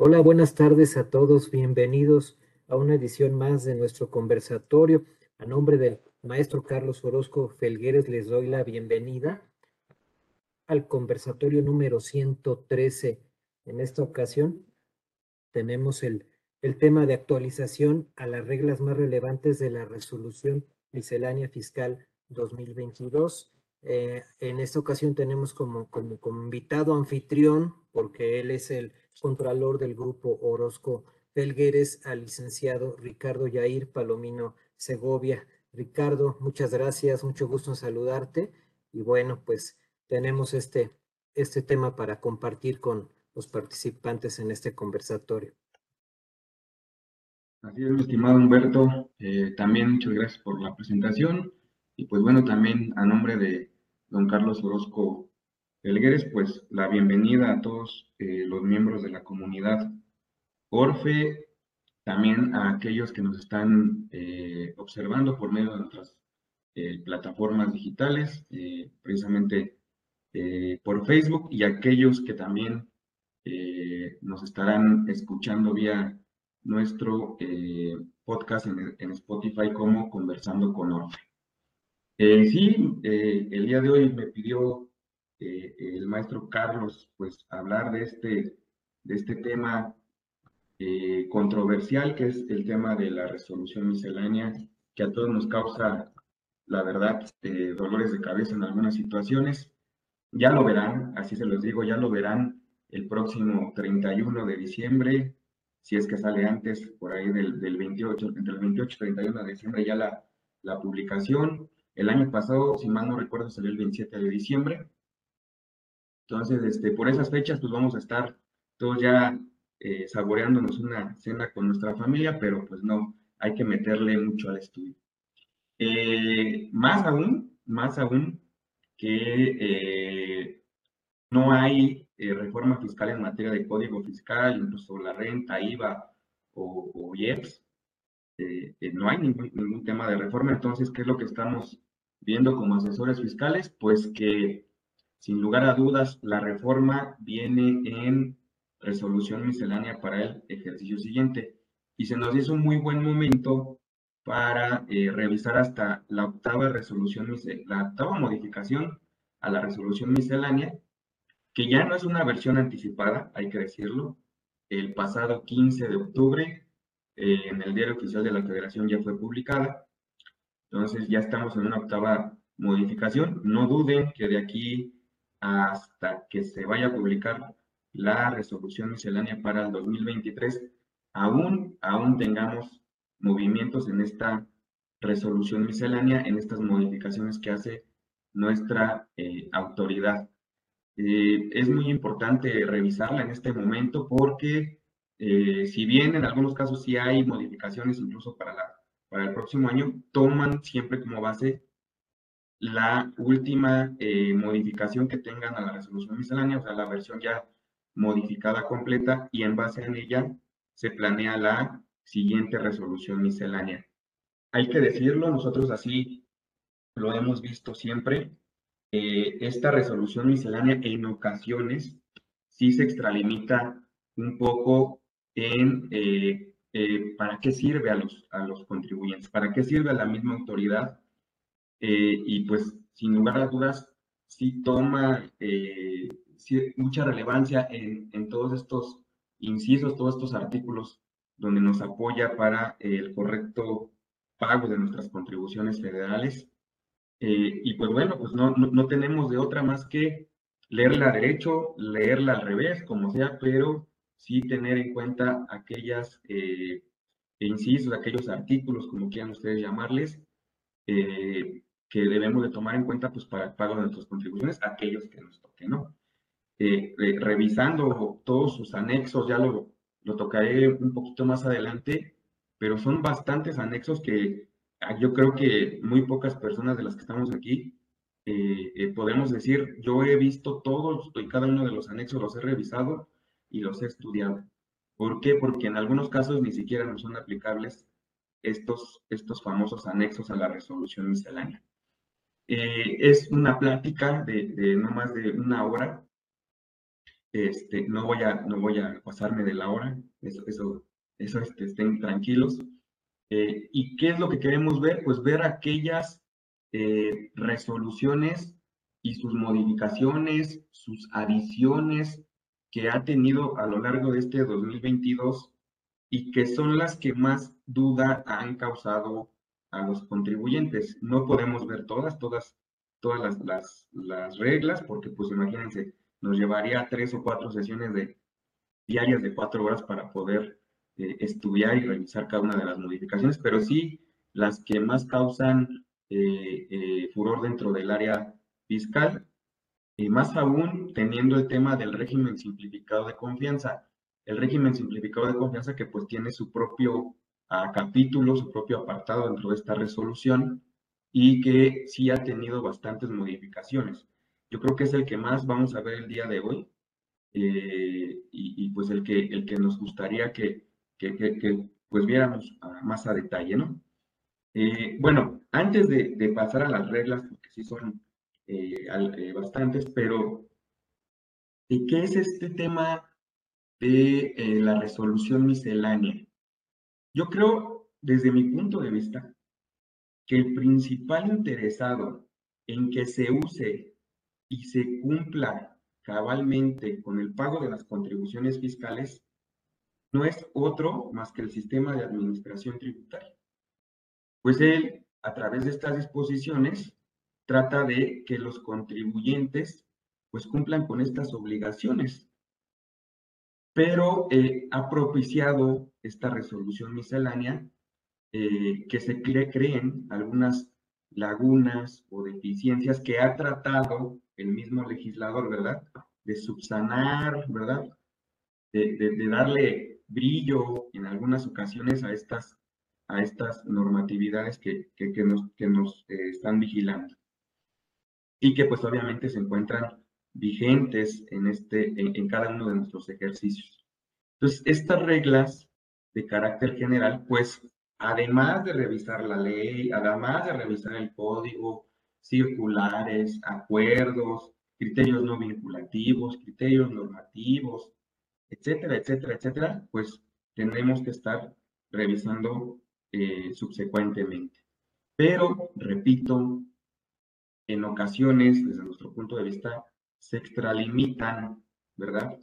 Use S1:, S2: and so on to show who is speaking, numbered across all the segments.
S1: Hola, buenas tardes a todos. Bienvenidos a una edición más de nuestro conversatorio. A nombre del maestro Carlos Orozco Felgueres les doy la bienvenida al conversatorio número 113. En esta ocasión tenemos el, el tema de actualización a las reglas más relevantes de la resolución miscelánea fiscal 2022. Eh, en esta ocasión tenemos como, como, como invitado anfitrión, porque él es el contralor del grupo Orozco Felgueres, al licenciado Ricardo Yair Palomino Segovia. Ricardo, muchas gracias, mucho gusto en saludarte. Y bueno, pues tenemos este, este tema para compartir con los participantes en este conversatorio.
S2: Así es, estimado Humberto. Eh, también muchas gracias por la presentación. Y pues bueno, también a nombre de don Carlos Orozco Felgueres, pues la bienvenida a todos eh, los miembros de la comunidad Orfe, también a aquellos que nos están eh, observando por medio de nuestras eh, plataformas digitales, precisamente por Facebook, y aquellos que también nos estarán escuchando vía nuestro podcast en, en, Spotify como Conversando con Orfe. sí, el día de hoy me pidió eh, el maestro Carlos, pues hablar de este, de este tema eh, controversial, que es el tema de la resolución miscelánea, que a todos nos causa, la verdad, eh, dolores de cabeza en algunas situaciones. Ya lo verán, así se los digo, ya lo verán el próximo 31 de diciembre, si es que sale antes, por ahí del, del 28, entre el 28 y 31 de diciembre ya la, la publicación. El año pasado, si mal no recuerdo, salió el 27 de diciembre. Entonces, este, por esas fechas, pues vamos a estar todos ya eh, saboreándonos una cena con nuestra familia, pero pues no, hay que meterle mucho al estudio. Eh, más aún, más aún que eh, no hay reforma fiscal en materia de código fiscal, incluso la renta, IVA o, o IEPS, no hay ningún, ningún tema de reforma. Entonces, ¿qué es lo que estamos viendo como asesores fiscales? Pues que sin lugar a dudas, la reforma viene en resolución miscelánea para el ejercicio siguiente y se nos hizo un muy buen momento para eh, revisar hasta la octava resolución, la octava modificación a la resolución miscelánea, que ya no es una versión anticipada, hay que decirlo. El pasado 15 de octubre eh, en el diario oficial de la Federación ya fue publicada. Entonces ya estamos en una octava modificación. No duden que de aquí hasta que se vaya a publicar la resolución miscelánea para el 2023, aún, aún tengamos movimientos en esta resolución miscelánea, en estas modificaciones que hace nuestra eh, autoridad. Eh, es muy importante revisarla en este momento porque eh, si bien en algunos casos sí hay modificaciones incluso para, la, para el próximo año, toman siempre como base la última eh, modificación que tengan a la resolución miscelánea, o sea, la versión ya modificada completa, y en base a ella se planea la siguiente resolución miscelánea. Hay que decirlo, nosotros así lo hemos visto siempre, eh, esta resolución miscelánea en ocasiones sí se extralimita un poco en eh, para qué sirve a los, a los contribuyentes, para qué sirve a la misma autoridad eh, y pues sin lugar a dudas sí toma eh, mucha relevancia en, en, todos estos incisos, todos estos artículos donde nos apoya para el correcto pago de nuestras contribuciones federales. Eh, y pues bueno, pues no, no, tenemos de otra más que leerla derecho, leerla al revés, como sea, pero sí tener en cuenta aquellas incisos, aquellos artículos, como quieran ustedes llamarles, eh, que debemos de tomar en cuenta pues para el pago de nuestras contribuciones, aquellos que nos toquen, ¿no? Eh, eh, revisando todos sus anexos, ya lo, lo tocaré un poquito más adelante, pero son bastantes anexos que ah, yo creo que muy pocas personas de las que estamos aquí eh, podemos decir, yo he visto todos y cada uno de los anexos, los he revisado y los he estudiado. ¿Por qué? Porque en algunos casos ni siquiera nos son aplicables estos, estos famosos anexos a la resolución miscelánea. Eh, es una plática de, no más de una hora Este, no voy a, no voy a pasarme de la hora, eso, eso, eso este, estén tranquilos. Eh, ¿Y qué es lo que queremos ver? Pues ver aquellas eh, resoluciones y sus modificaciones, sus adiciones que ha tenido a lo largo de este 2022 y que son las que más duda han causado a los contribuyentes. No podemos ver todas, todas, todas las, las, las reglas, porque pues imagínense, nos llevaría tres o cuatro sesiones de, diarias de cuatro horas para poder eh, estudiar y revisar cada una de las modificaciones, pero sí las que más causan eh, eh, furor dentro del área fiscal, y más aún teniendo el tema del régimen simplificado de confianza. El régimen simplificado de confianza que pues tiene su propio ah, capítulo, su propio apartado dentro de esta resolución y que sí ha tenido bastantes modificaciones. Yo creo que es el que más vamos a ver el día de hoy eh, y, pues el que, el que nos gustaría que, que, pues viéramos más a detalle, ¿no? Eh, bueno, antes de, pasar a las reglas, porque sí son eh, bastantes, pero ¿qué es este tema de la resolución miscelánea? Yo creo, desde mi punto de vista, que el principal interesado en que se use y se cumpla cabalmente con el pago de las contribuciones fiscales no es otro más que el sistema de administración tributaria. Pues él, a través de estas disposiciones, trata de que los contribuyentes pues cumplan con estas obligaciones. Pero eh, ha propiciado esta resolución miscelánea eh, que se creen algunas lagunas o deficiencias que ha tratado el mismo legislador, ¿verdad? De subsanar, ¿verdad? De, darle brillo en algunas ocasiones a estas, a estas normatividades que, que, nos, que nos eh, están vigilando. Y que pues obviamente se encuentran vigentes en, este, en, cada uno de nuestros ejercicios. Entonces, estas reglas de carácter general, pues además de revisar la ley, además de revisar el código, circulares, acuerdos, criterios no vinculativos, criterios normativos, etcétera, etcétera, etcétera, pues tendremos que estar revisando eh, subsecuentemente. Pero, repito, en ocasiones, desde nuestro punto de vista, se extralimitan, ¿verdad?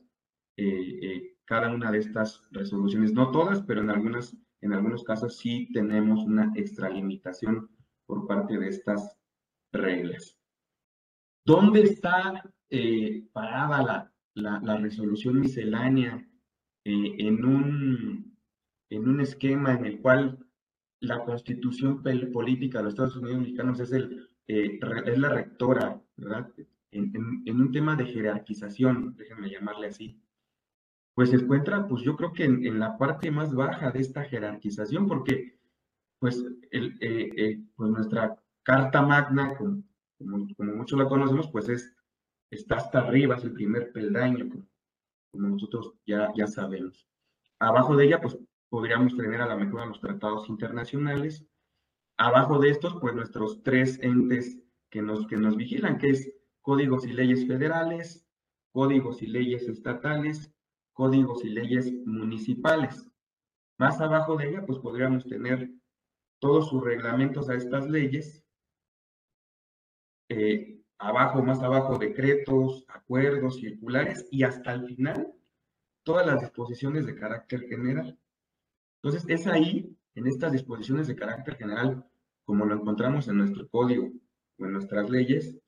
S2: Eh, eh, cada una de estas resoluciones, no todas, pero en algunas en algunos casos sí tenemos una extralimitación por parte de estas reglas. ¿Dónde está eh, parada la, la, resolución miscelánea en, un, en un esquema en el cual la constitución política de los Estados Unidos mexicanos es, el, es la rectora, ¿verdad? En, en, un tema de jerarquización, déjenme llamarle así, pues se encuentra, pues yo creo que en, la parte más baja de esta jerarquización, porque pues, el, eh, pues nuestra Carta Magna, como, como, muchos la conocemos, pues es, está hasta arriba, es el primer peldaño, como, nosotros ya, ya sabemos. Abajo de ella, pues podríamos tener a la mejor los tratados internacionales. Abajo de estos, pues nuestros tres entes que nos, que nos vigilan, que es códigos y leyes federales, códigos y leyes estatales códigos y leyes municipales. Más abajo de ella, pues podríamos tener todos sus reglamentos a estas leyes. Eh, abajo, más abajo, decretos, acuerdos, circulares y hasta el final, todas las disposiciones de carácter general. Entonces, es ahí, en estas disposiciones de carácter general, como lo encontramos en nuestro código o en nuestras leyes,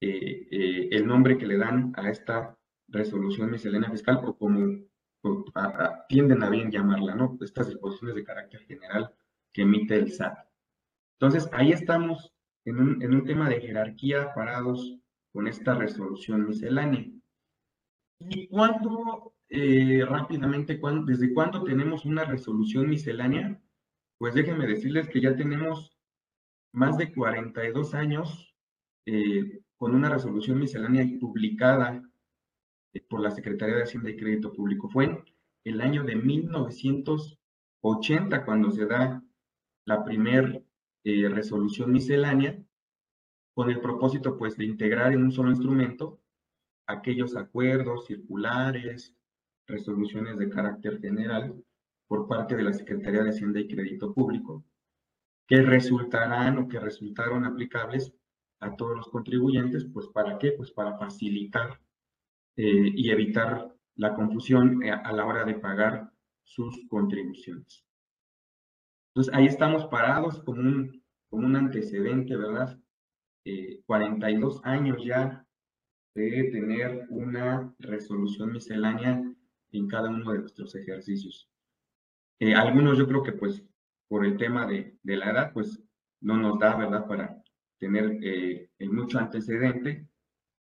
S2: eh, eh, el nombre que le dan a esta resolución miscelánea fiscal o como tienden a bien llamarla, ¿no? Estas disposiciones de carácter general que emite el SAT. Entonces, ahí estamos en un, en un tema de jerarquía parados con esta resolución miscelánea. ¿Y cuándo, eh, rápidamente, desde cuándo tenemos una resolución miscelánea? Pues déjenme decirles que ya tenemos más de 42 años eh, con una resolución miscelánea publicada eh, por la Secretaría de Hacienda y Crédito Público. Fue en el año de 1980 cuando se da la primer eh, resolución miscelánea con el propósito pues de integrar en un solo instrumento aquellos acuerdos circulares, resoluciones de carácter general por parte de la Secretaría de Hacienda y Crédito Público, que resultarán o que resultaron aplicables a todos los contribuyentes, pues ¿para qué? Pues para facilitar eh, y evitar la confusión eh, a la hora de pagar sus contribuciones. Entonces, ahí estamos parados como un, como un antecedente, ¿verdad? 42 eh, años ya de tener una resolución miscelánea en cada uno de nuestros ejercicios. Eh, algunos yo creo que pues por el tema de, de, la edad, pues no nos da, ¿verdad?, para tener eh, mucho antecedente,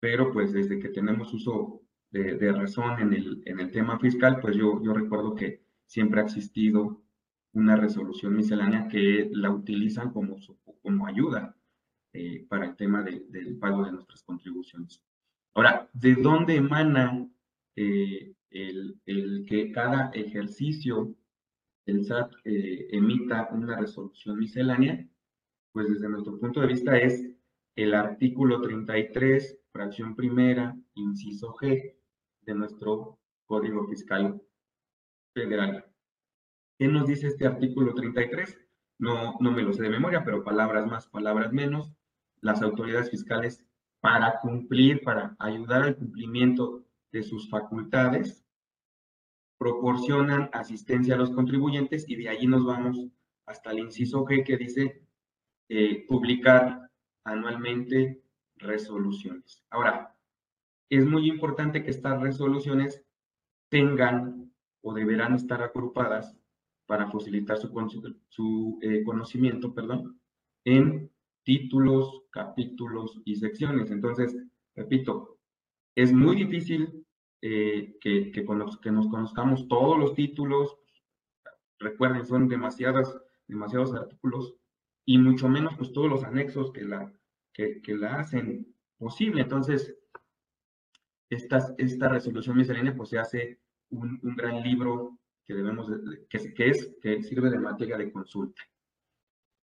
S2: pero pues desde que tenemos uso de, de, razón en el, en el tema fiscal, pues yo, yo recuerdo que siempre ha existido una resolución miscelánea que la utilizan como, como ayuda eh, para el tema del pago de nuestras contribuciones. Ahora, ¿de dónde emana eh, el, el, que cada ejercicio el SAT emita una resolución miscelánea? Pues desde nuestro punto de vista es el artículo 33, fracción primera, inciso G de nuestro Código Fiscal Federal. ¿Qué nos dice este artículo 33? No, no me lo sé de memoria, pero palabras más, palabras menos. Las autoridades fiscales, para cumplir, para ayudar al cumplimiento de sus facultades, proporcionan asistencia a los contribuyentes y de allí nos vamos hasta el inciso G que dice eh, publicar anualmente resoluciones. Ahora, es muy importante que estas resoluciones tengan o deberán estar agrupadas para facilitar su, su eh, conocimiento, perdón, en títulos, capítulos y secciones. Entonces, repito, es muy difícil eh, que, que, que, nos conozcamos todos los títulos. Recuerden, son demasiadas, demasiados artículos y mucho menos pues todos los anexos que la, que, que la hacen posible. Entonces, esta, esta resolución miscelánea pues se hace un, un gran libro que debemos, que, que, es, que sirve de materia de consulta.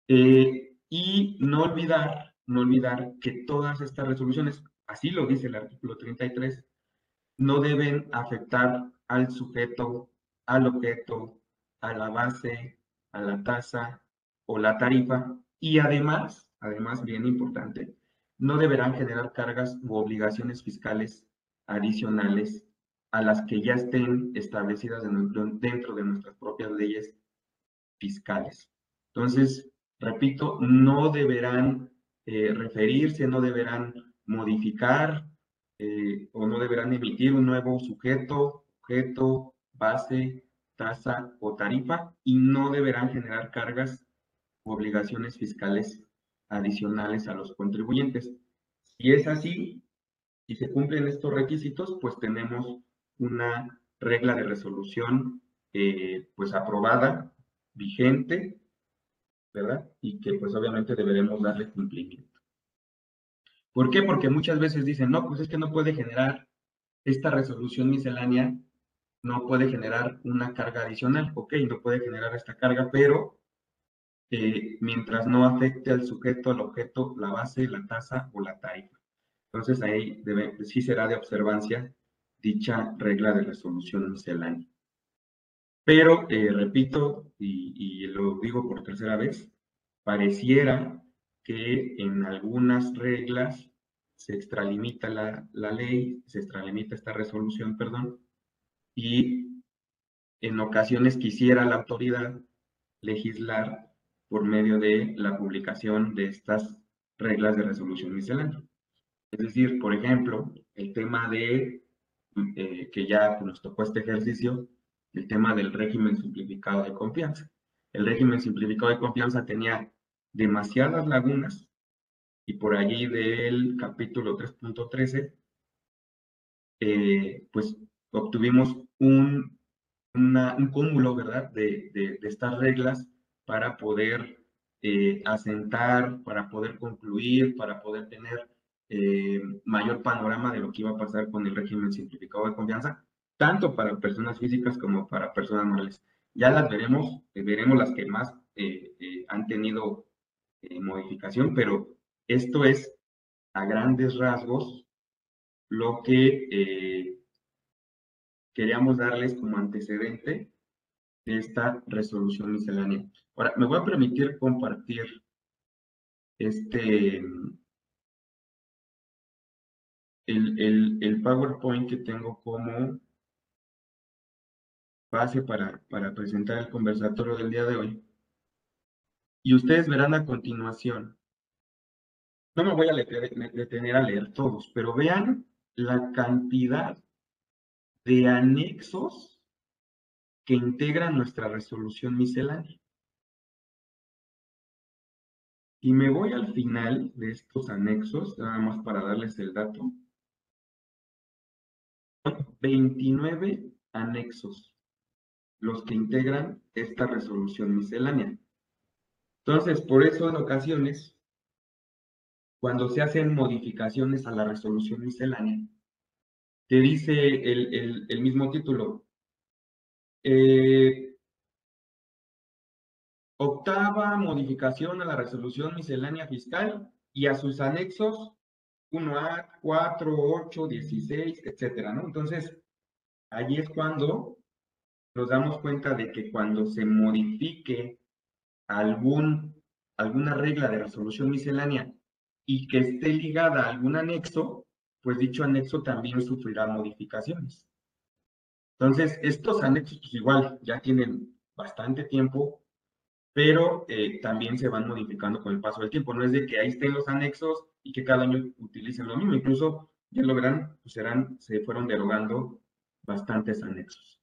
S2: Eh, y no olvidar, no olvidar que todas estas resoluciones, así lo dice el artículo 33, no deben afectar al sujeto, al objeto, a la base, a la tasa o la tarifa y además, además bien importante, no deberán generar cargas u obligaciones fiscales adicionales a las que ya estén establecidas dentro de nuestras propias leyes fiscales. Entonces, repito, no deberán eh, referirse, no deberán modificar eh, o no deberán emitir un nuevo sujeto, objeto, base, tasa o tarifa y no deberán generar cargas obligaciones fiscales adicionales a los contribuyentes. Si es así, si se cumplen estos requisitos, pues tenemos una regla de resolución eh, pues aprobada, vigente, ¿verdad? Y que pues obviamente deberemos darle cumplimiento. ¿Por qué? Porque muchas veces dicen, no, pues es que no puede generar esta resolución miscelánea, no puede generar una carga adicional. Ok, no puede generar esta carga, pero eh, mientras no afecte al sujeto, al objeto, la base, la tasa o la tarifa. Entonces ahí debe, sí será de observancia dicha regla de resolución miscelánea. Pero, eh, repito, y, lo digo por tercera vez, pareciera que en algunas reglas se extralimita la, la ley, se extralimita esta resolución, perdón, y en ocasiones quisiera la autoridad legislar por medio de la publicación de estas reglas de resolución miscelánea. Es decir, por ejemplo, el tema de eh, que ya nos tocó este ejercicio, el tema del régimen simplificado de confianza. El régimen simplificado de confianza tenía demasiadas lagunas y por allí del capítulo 3.13, eh, pues obtuvimos un, un cúmulo, ¿verdad?, de, de, estas reglas para poder eh, asentar, para poder concluir, para poder tener eh, mayor panorama de lo que iba a pasar con el régimen simplificado de confianza, tanto para personas físicas como para personas morales. Ya las veremos, eh, veremos las que más eh, han tenido modificación, pero esto es a grandes rasgos lo que eh, queríamos darles como antecedente de esta resolución miscelánea. Ahora, me voy a permitir compartir este, el, el, PowerPoint que tengo como base para, para presentar el conversatorio del día de hoy. Y ustedes verán a continuación. No me voy a detener a leer todos, pero vean la cantidad de anexos que integran nuestra resolución miscelánea. Y me voy al final de estos anexos, nada más para darles el dato. 29 anexos los que integran esta resolución miscelánea. Entonces, por eso en ocasiones, cuando se hacen modificaciones a la resolución miscelánea, te dice el, mismo título, eh, octava modificación a la resolución miscelánea fiscal y a sus anexos 1A, 4, 8, 16, etcétera, ¿no? Entonces, allí es cuando nos damos cuenta de que cuando se modifique alguna regla de resolución miscelánea y que esté ligada a algún anexo, pues dicho anexo también sufrirá modificaciones. Entonces, estos anexos, pues igual, ya tienen bastante tiempo, pero eh, también se van modificando con el paso del tiempo. No es de que ahí estén los anexos y que cada año utilicen lo mismo. Incluso, ya lo verán, pues se fueron derogando bastantes anexos.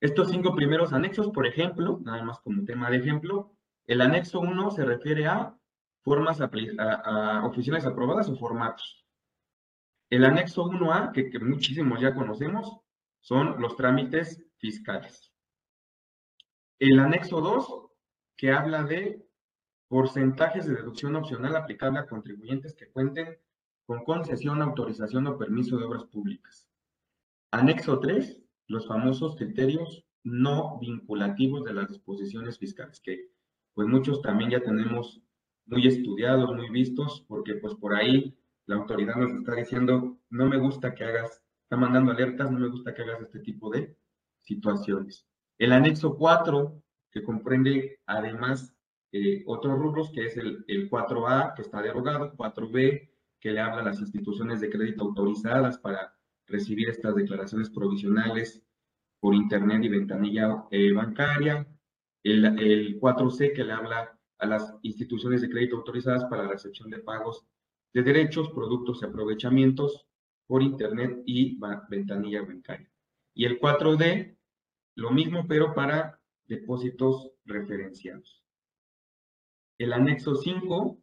S2: Estos cinco primeros anexos, por ejemplo, nada más como tema de ejemplo, el anexo 1 se refiere a formas, a, aprobadas o formatos. El anexo 1A, que, que muchísimos ya conocemos, son los trámites fiscales. El anexo 2, que habla de porcentajes de deducción opcional aplicable a contribuyentes que cuenten con concesión, autorización o permiso de obras públicas. Anexo 3, los famosos criterios no vinculativos de las disposiciones fiscales, que pues muchos también ya tenemos muy estudiados, muy vistos, porque pues por ahí la autoridad nos está diciendo, no me gusta que hagas, está mandando alertas, no me gusta que hagas este tipo de situaciones. El anexo 4, que comprende además eh, otros rubros, que es el, el 4A, que está derogado, 4B, que le habla a las instituciones de crédito autorizadas para recibir estas declaraciones provisionales por internet y ventanilla eh, bancaria. El, el 4C que le habla a las instituciones de crédito autorizadas para la recepción de pagos de derechos, productos y aprovechamientos por internet y ventanilla bancaria. Y el 4D, lo mismo, pero para depósitos referenciados. El anexo 5,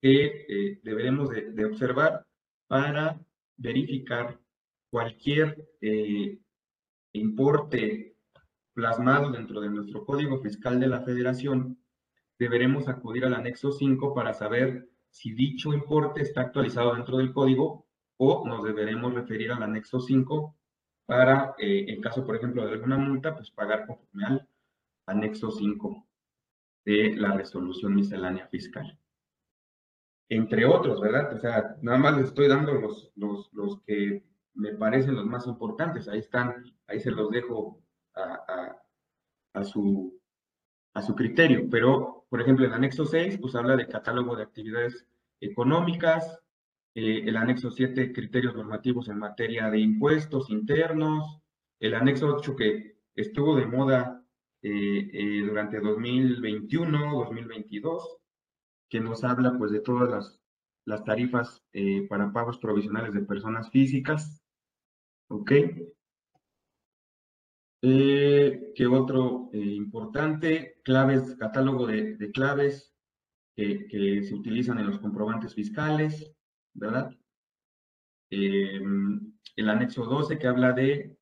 S2: que eh, deberemos de, observar para verificar cualquier eh, importe plasmado dentro de nuestro Código Fiscal de la Federación, deberemos acudir al anexo 5 para saber si dicho importe está actualizado dentro del código o nos deberemos referir al anexo 5 para, eh, en caso, por ejemplo, de alguna multa, pues pagar conforme al anexo 5 de la resolución miscelánea fiscal. Entre otros, ¿verdad? O sea, nada más les estoy dando los, los, los que me parecen los más importantes. Ahí están, ahí se los dejo a, su, a su criterio. Pero, por ejemplo, el anexo 6, pues habla de catálogo de actividades económicas, eh, el anexo 7, criterios normativos en materia de impuestos internos, el anexo 8 que estuvo de moda eh, eh, durante 2021, 2022, que nos habla pues de todas las, las tarifas para pagos provisionales de personas físicas, ¿Ok? Eh, ¿Qué otro eh, importante? Claves, catálogo de, claves que, se utilizan en los comprobantes fiscales, ¿verdad? Eh, el anexo 12 que habla de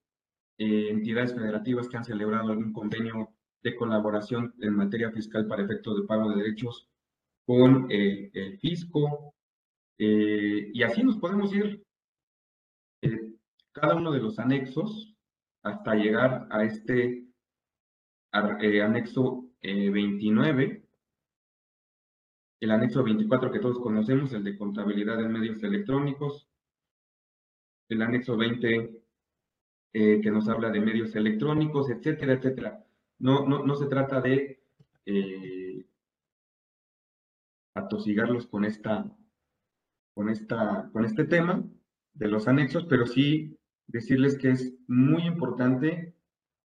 S2: entidades federativas que han celebrado algún convenio de colaboración en materia fiscal para efectos de pago de derechos con el fisco. y así nos podemos ir cada uno de los anexos hasta llegar a este eh, anexo 29, eh, el anexo 24 que todos conocemos, el de contabilidad en medios electrónicos, el anexo 20 eh, que nos habla de medios electrónicos, etcétera, etcétera. No, no, no se trata de eh, atosigarlos con, esta, con, esta, con este tema de los anexos, pero sí decirles que es muy importante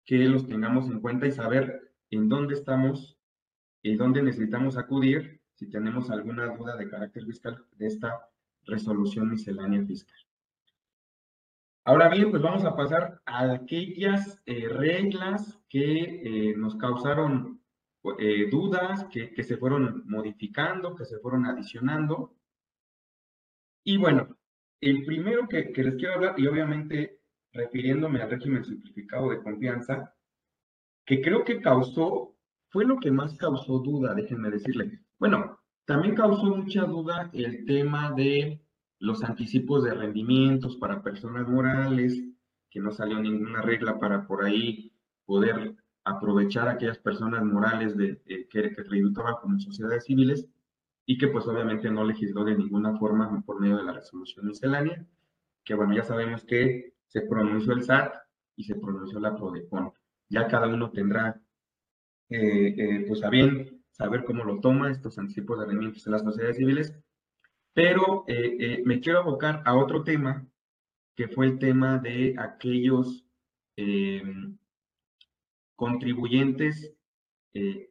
S2: que los tengamos en cuenta y saber en dónde estamos y dónde necesitamos acudir si tenemos alguna duda de carácter fiscal de esta resolución miscelánea fiscal. Ahora bien, pues vamos a pasar a aquellas eh, reglas que eh, nos causaron eh, dudas, que, se fueron modificando, que se fueron adicionando. Y bueno, el primero que, que les quiero hablar, y obviamente refiriéndome al régimen simplificado de confianza, que creo que causó, fue lo que más causó duda, déjenme decirle. Bueno, también causó mucha duda el tema de los anticipos de rendimientos para personas morales, que no salió ninguna regla para por ahí poder aprovechar a aquellas personas morales de, que, que tributaban como sociedades civiles y que pues obviamente no legisló de ninguna forma por medio de la resolución miscelánea, que bueno, ya sabemos que se pronunció el SAT y se pronunció la PRODECON. Ya cada uno tendrá eh, eh, pues a bien saber cómo lo toma estos anticipos de rendimientos en las sociedades civiles pero eh, eh, me quiero abocar a otro tema, que fue el tema de aquellos eh, contribuyentes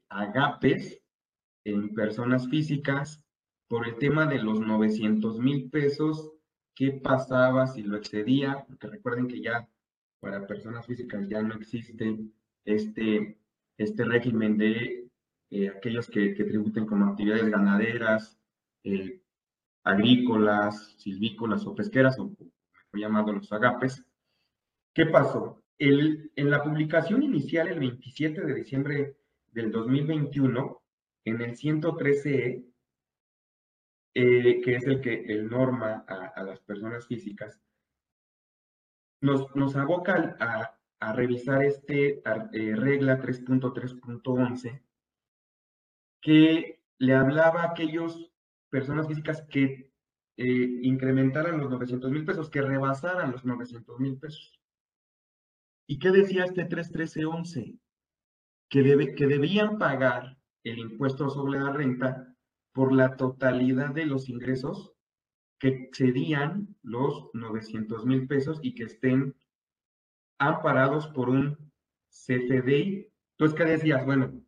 S2: agapes en personas físicas por el tema de los 900 mil pesos, qué pasaba si lo excedía, porque recuerden que ya para personas físicas ya no existe este, este régimen de aquellos que, que, tributen como actividades ganaderas, agrícolas, silvícolas o pesqueras, o mejor llamado los agapes. ¿Qué pasó? El, en la publicación inicial, el 27 de diciembre del 2021, en el 113E, eh, que es el que el norma a, las personas físicas, nos, nos aboca a, a revisar este eh, regla 3.3.11 que le hablaba a aquellos personas físicas que eh, incrementaran los 900 mil pesos, que rebasaran los 900 mil pesos. ¿Y qué decía este 31311? Que, debe, que debían pagar el impuesto sobre la renta por la totalidad de los ingresos que excedían los 900 mil pesos y que estén amparados por un CFDI. Entonces, ¿qué decías? Bueno,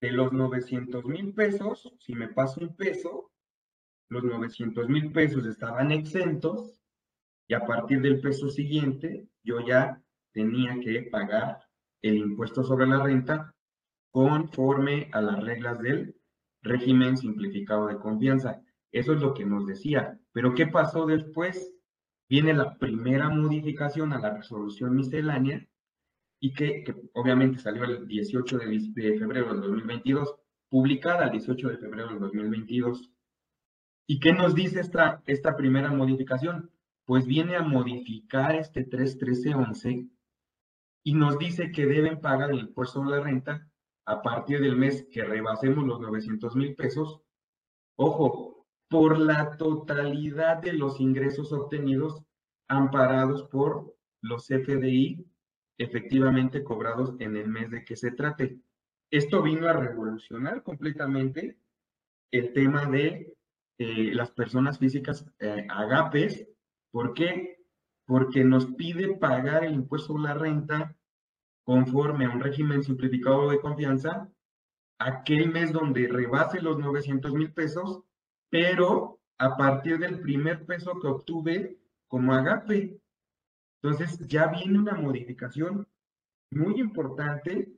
S2: de los 900 mil pesos, si me paso un peso, los 900 mil pesos estaban exentos y a partir del peso siguiente yo ya tenía que pagar el impuesto sobre la renta conforme a las reglas del régimen simplificado de confianza. Eso es lo que nos decía. Pero ¿qué pasó después? Viene la primera modificación a la resolución miscelánea y que, obviamente salió el 18 de, febrero del 2022, publicada el 18 de febrero del 2022. ¿Y qué nos dice esta, esta primera modificación? Pues viene a modificar este 31311 y nos dice que deben pagar el impuesto sobre la renta a partir del mes que rebasemos los 900 mil pesos. Ojo, por la totalidad de los ingresos obtenidos amparados por los FDI efectivamente cobrados en el mes de que se trate. Esto vino a revolucionar completamente el tema de eh, las personas físicas eh, agapes. ¿Por qué? Porque nos pide pagar el impuesto sobre la renta conforme a un régimen simplificado de confianza aquel mes donde rebase los 900 mil pesos, pero a partir del primer peso que obtuve como agape. Entonces ya viene una modificación muy importante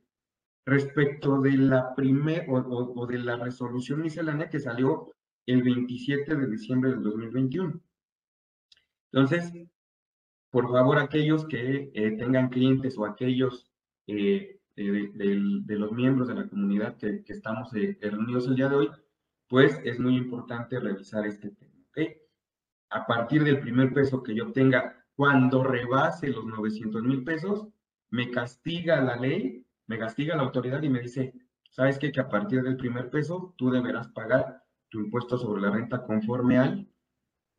S2: respecto de la primer o, de la resolución miscelánea que salió el 27 de diciembre del 2021. Entonces, por favor, aquellos que eh, tengan clientes o aquellos eh, eh, de, los miembros de la comunidad que, estamos reunidos el día de hoy, pues es muy importante revisar este tema. A partir del primer peso que yo obtenga cuando rebase los 900 mil pesos, me castiga la ley, me castiga la autoridad y me dice, ¿sabes qué? Que a partir del primer peso tú deberás pagar tu impuesto sobre la renta conforme al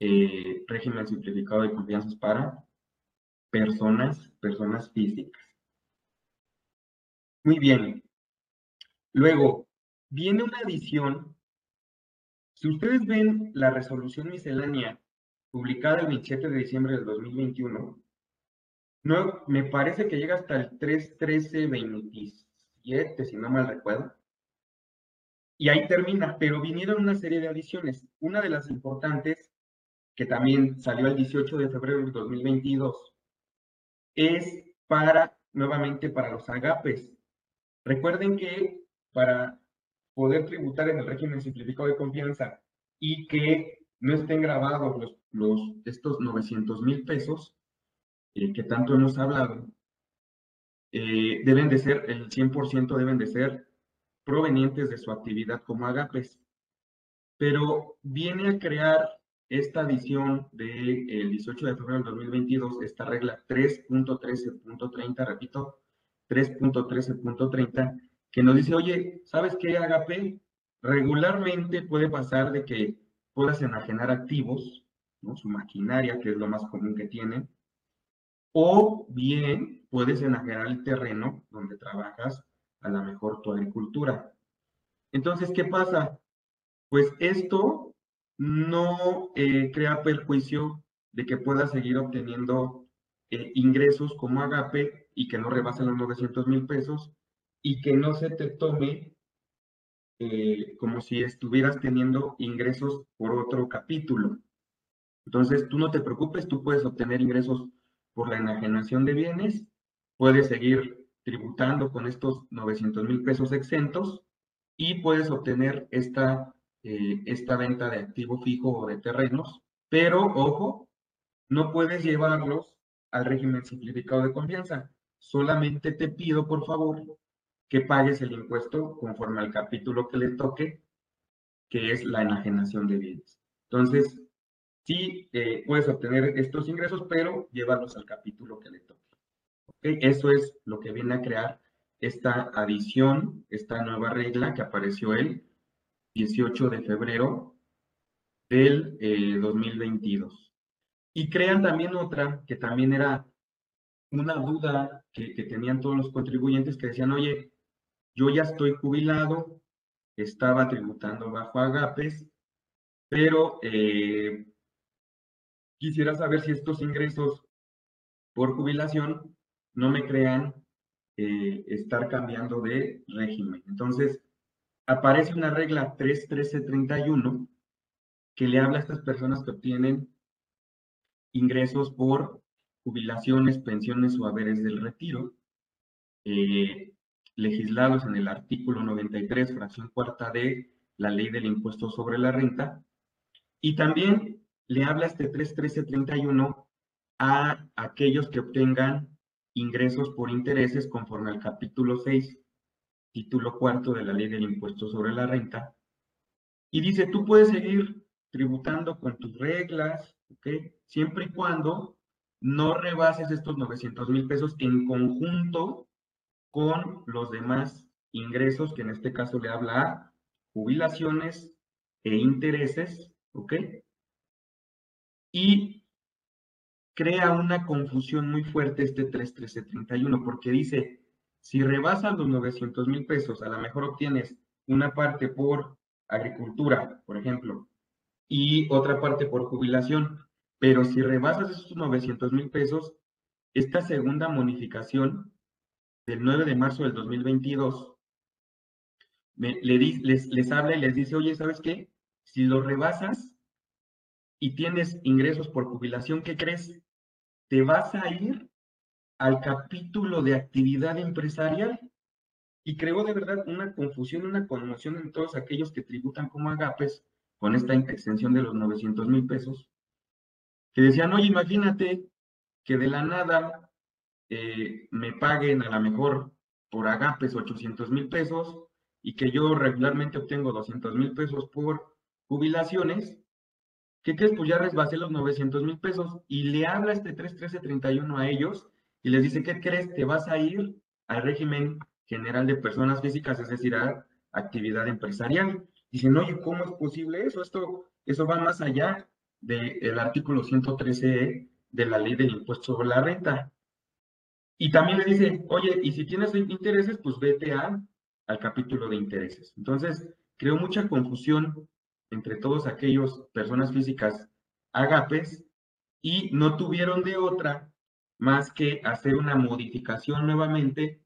S2: eh, régimen simplificado de confianzas para personas, personas físicas. Muy bien. Luego, viene una adición. Si ustedes ven la resolución miscelánea publicada el 27 de diciembre del 2021, no, me parece que llega hasta el 3.13.27, si no mal recuerdo. Y ahí termina, pero vinieron una serie de adiciones. Una de las importantes, que también salió el 18 de febrero del 2022, es para, nuevamente, para los agapes. Recuerden que para poder tributar en el régimen simplificado de confianza y que no estén grabados los, estos 900 mil pesos eh, que tanto hemos hablado, eh, deben de ser, el 100% deben de ser provenientes de su actividad como agapes. Pero viene a crear esta adición del 18 de febrero del 2022, esta regla 3.13.30, repito, 3.13.30, que nos dice, oye, ¿sabes qué, Agape? Regularmente puede pasar de que puedas enajenar activos, su maquinaria, que es lo más común que tienen, o bien puedes enajenar el terreno donde trabajas a la mejor tu agricultura. Entonces, ¿qué pasa? Pues esto no eh, crea perjuicio de que puedas seguir obteniendo eh, ingresos como agape y que no rebasen los 900 mil pesos y que no se te tome eh, como si estuvieras teniendo ingresos por otro capítulo. Entonces, tú no te preocupes, tú puedes obtener ingresos por la enajenación de bienes, puedes seguir tributando con estos 900 mil pesos exentos y puedes obtener esta, eh, esta venta de activo fijo o de terrenos, pero ojo, no puedes llevarlos al régimen simplificado de confianza. Solamente te pido, por favor, que pagues el impuesto conforme al capítulo que le toque, que es la enajenación de bienes. Entonces, sí eh, puedes obtener estos ingresos, pero llévalos al capítulo que le toque. Eso es lo que viene a crear esta adición, esta nueva regla que apareció el 18 de febrero del 2022. Eh, y crean también otra que también era una duda que, que tenían todos los contribuyentes que decían, oye, yo ya estoy jubilado, estaba tributando bajo agapes, pero eh, quisiera saber si estos ingresos por jubilación no me crean eh, estar cambiando de régimen. Entonces, aparece una regla 31331 que le habla a estas personas que obtienen ingresos por jubilaciones, pensiones o haberes del retiro. Eh, legislados en el artículo 93, fracción cuarta de la ley del impuesto sobre la renta. Y también le habla este 31331 a aquellos que obtengan ingresos por intereses conforme al capítulo 6, título cuarto de la ley del impuesto sobre la renta. Y dice, tú puedes seguir tributando con tus reglas. Siempre y cuando no rebases estos 900 mil pesos en conjunto con los demás ingresos, que en este caso le habla a jubilaciones e intereses, ¿ok? Y crea una confusión muy fuerte este 31331, porque dice, si rebasas los 900 mil pesos, a lo mejor obtienes una parte por agricultura, por ejemplo, y otra parte por jubilación, pero si rebasas esos 900 mil pesos, esta segunda modificación del 9 de marzo del 2022, les, les habla y les dice, oye, ¿sabes qué? Si lo rebasas y tienes ingresos por jubilación, ¿qué crees? Te vas a ir al capítulo de actividad empresarial. Y creo de verdad una confusión, una conmoción en todos aquellos que tributan como agapes con esta extensión de los 900 mil pesos, que decían, oye, imagínate que de la nada eh, me paguen a lo mejor por agapes 800 mil pesos y que yo regularmente obtengo 200 mil pesos por jubilaciones, ¿qué crees? Pues ya resbasé los 900 mil pesos y le habla este 31331 a ellos y les dice, ¿qué crees? Te vas a ir al régimen general de personas físicas, es decir, a actividad empresarial. Dicen, oye, ¿cómo es posible eso? Esto, eso va más allá del artículo 113E de la ley del impuesto sobre la renta. Y también le dice, oye, y si tienes intereses, pues vete a, al capítulo de intereses. Entonces, creó mucha confusión entre todos aquellos personas físicas agapes y no tuvieron de otra más que hacer una modificación nuevamente